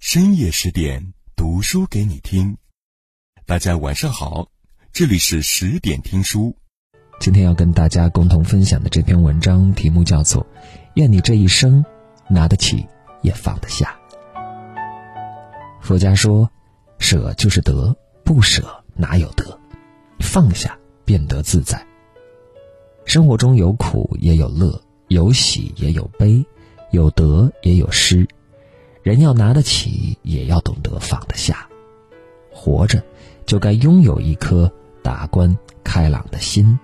深夜十点读书给你听。大家晚上好，这里是十点听书。今天要跟大家共同分享的这篇文章题目叫做《愿你这一生拿得起也放得下》。佛家说，舍就是得，不舍哪有得？放下便得自在。生活中有苦也有乐，有喜也有悲，有得也有失。人要拿得起，也要懂得放得下。活着，就该拥有一颗达观开朗的心，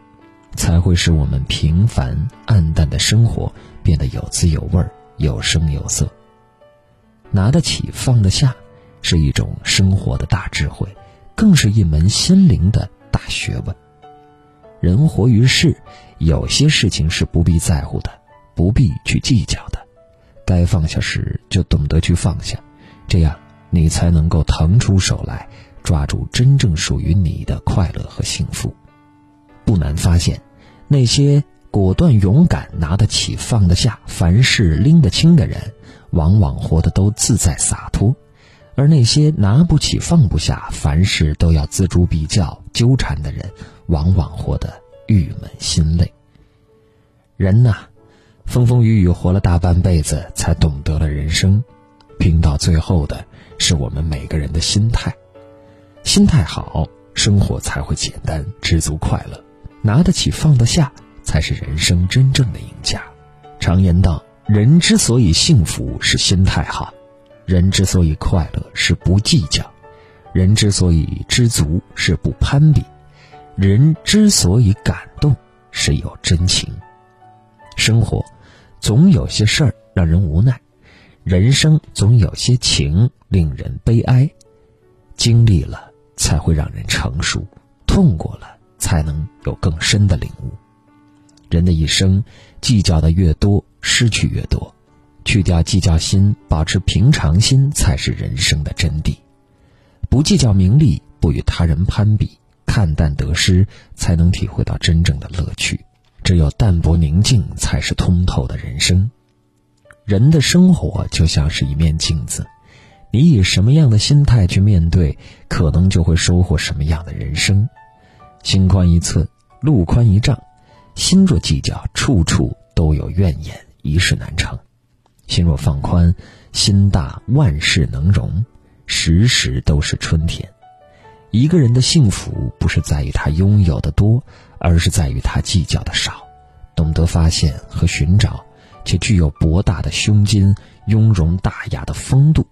才会使我们平凡暗淡的生活变得有滋有味、有声有色。拿得起，放得下，是一种生活的大智慧，更是一门心灵的大学问。人活于世，有些事情是不必在乎的，不必去计较的。该放下时就懂得去放下，这样你才能够腾出手来，抓住真正属于你的快乐和幸福。不难发现，那些果断勇敢、拿得起放得下、凡事拎得清的人，往往活得都自在洒脱；而那些拿不起放不下、凡事都要锱铢必较、纠缠的人，往往活得郁闷心累。人呐。风风雨雨活了大半辈子，才懂得了人生。拼到最后的是我们每个人的心态。心态好，生活才会简单、知足、快乐。拿得起、放得下，才是人生真正的赢家。常言道：人之所以幸福，是心态好；人之所以快乐，是不计较；人之所以知足，是不攀比；人之所以感动，是有真情。生活。总有些事儿让人无奈，人生总有些情令人悲哀。经历了才会让人成熟，痛过了才能有更深的领悟。人的一生，计较的越多，失去越多。去掉计较心，保持平常心，才是人生的真谛。不计较名利，不与他人攀比，看淡得失，才能体会到真正的乐趣。只有淡泊宁静，才是通透的人生。人的生活就像是一面镜子，你以什么样的心态去面对，可能就会收获什么样的人生。心宽一寸，路宽一丈。心若计较，处处都有怨言，一事难成；心若放宽，心大，万事能容，时时都是春天。一个人的幸福，不是在于他拥有的多。而是在于他计较的少，懂得发现和寻找，且具有博大的胸襟、雍容大雅的风度。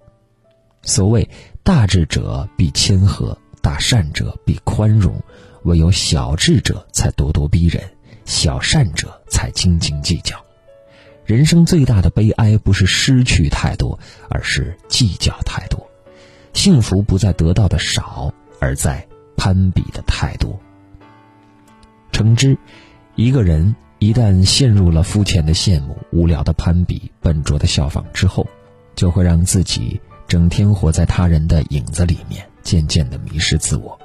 所谓大智者必谦和，大善者必宽容，唯有小智者才咄咄逼人，小善者才斤斤计较。人生最大的悲哀不是失去太多，而是计较太多。幸福不在得到的少，而在攀比的太多。诚之，一个人一旦陷入了肤浅的羡慕、无聊的攀比、笨拙的效仿之后，就会让自己整天活在他人的影子里面，渐渐的迷失自我。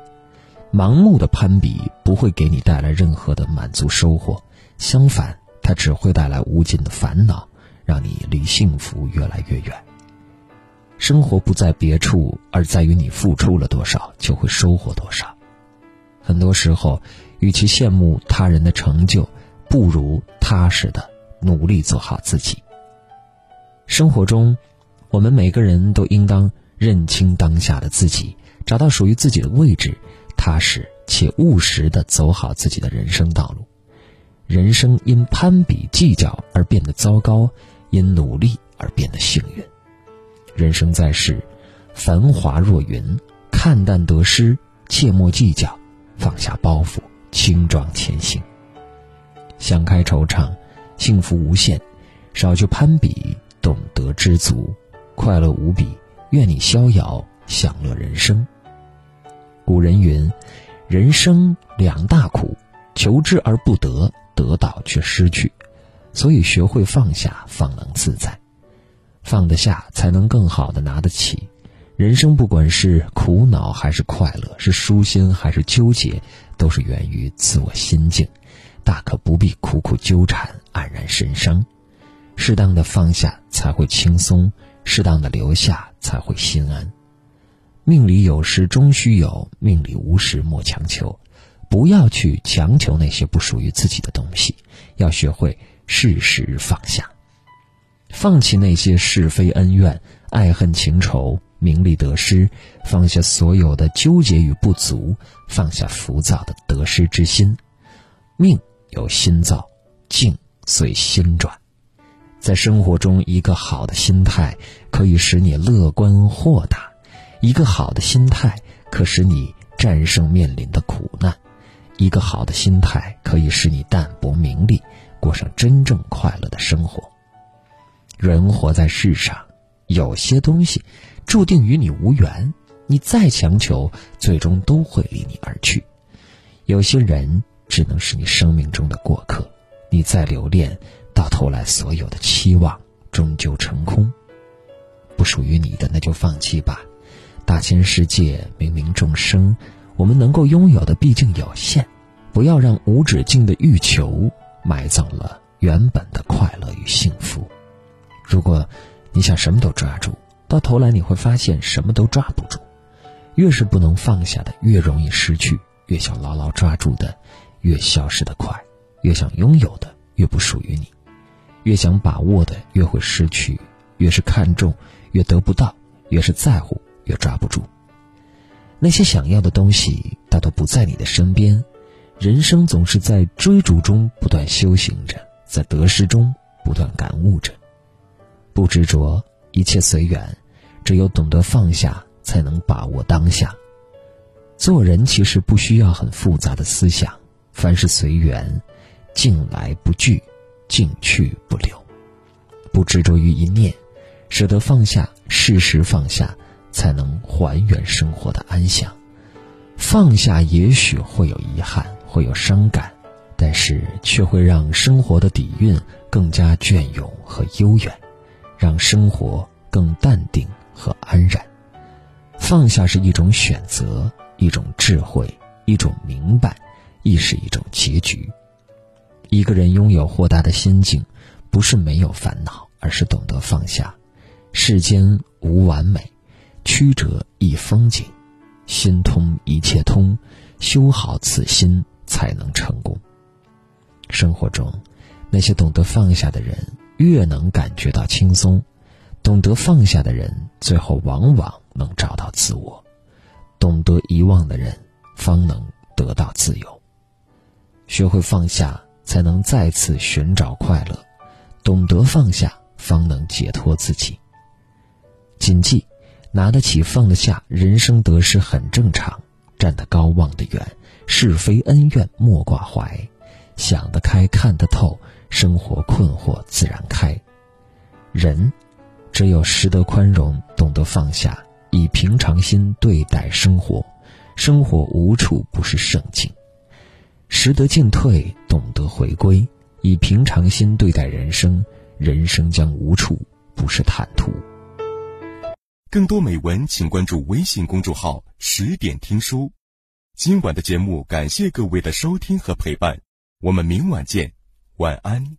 盲目的攀比不会给你带来任何的满足收获，相反，它只会带来无尽的烦恼，让你离幸福越来越远。生活不在别处，而在于你付出了多少，就会收获多少。很多时候。与其羡慕他人的成就，不如踏实的努力做好自己。生活中，我们每个人都应当认清当下的自己，找到属于自己的位置，踏实且务实的走好自己的人生道路。人生因攀比计较而变得糟糕，因努力而变得幸运。人生在世，繁华若云，看淡得失，切莫计较，放下包袱。轻装前行，想开惆怅，幸福无限；少去攀比，懂得知足，快乐无比。愿你逍遥，享乐人生。古人云：“人生两大苦，求之而不得，得到却失去。”所以，学会放下，方能自在。放得下，才能更好的拿得起。人生不管是苦恼还是快乐，是舒心还是纠结。都是源于自我心境，大可不必苦苦纠缠、黯然神伤。适当的放下，才会轻松；适当的留下才会心安。命里有时终须有，命里无时莫强求。不要去强求那些不属于自己的东西，要学会适时放下，放弃那些是非恩怨、爱恨情仇、名利得失，放下所有的纠结与不足，放下浮躁的得失之心。命由心造，境随心转。在生活中，一个好的心态可以使你乐观豁达，一个好的心态可使你战胜面临的苦难。一个好的心态可以使你淡泊名利，过上真正快乐的生活。人活在世上，有些东西注定与你无缘，你再强求，最终都会离你而去。有些人只能是你生命中的过客，你再留恋，到头来所有的期望终究成空。不属于你的，那就放弃吧。大千世界，冥冥众生。我们能够拥有的毕竟有限，不要让无止境的欲求埋葬了原本的快乐与幸福。如果你想什么都抓住，到头来你会发现什么都抓不住。越是不能放下的，越容易失去；越想牢牢抓住的，越消失的快；越想拥有的，越不属于你；越想把握的，越会失去；越是看重，越得不到；越是在乎，越抓不住。那些想要的东西大多不在你的身边，人生总是在追逐中不断修行着，在得失中不断感悟着。不执着，一切随缘，只有懂得放下，才能把握当下。做人其实不需要很复杂的思想，凡事随缘，境来不拒，进去不留，不执着于一念，舍得放下，适时放下。才能还原生活的安详，放下也许会有遗憾，会有伤感，但是却会让生活的底蕴更加隽永和悠远，让生活更淡定和安然。放下是一种选择，一种智慧，一种明白，亦是一种结局。一个人拥有豁达的心境，不是没有烦恼，而是懂得放下。世间无完美。曲折亦风景，心通一切通，修好此心才能成功。生活中，那些懂得放下的人，越能感觉到轻松；懂得放下的人，最后往往能找到自我；懂得遗忘的人，方能得到自由。学会放下，才能再次寻找快乐；懂得放下，方能解脱自己。谨记。拿得起放得下，人生得失很正常；站得高望得远，是非恩怨莫挂怀。想得开，看得透，生活困惑自然开。人只有识得宽容，懂得放下，以平常心对待生活，生活无处不是圣境；识得进退，懂得回归，以平常心对待人生，人生将无处不是坦途。更多美文，请关注微信公众号“十点听书”。今晚的节目，感谢各位的收听和陪伴，我们明晚见，晚安。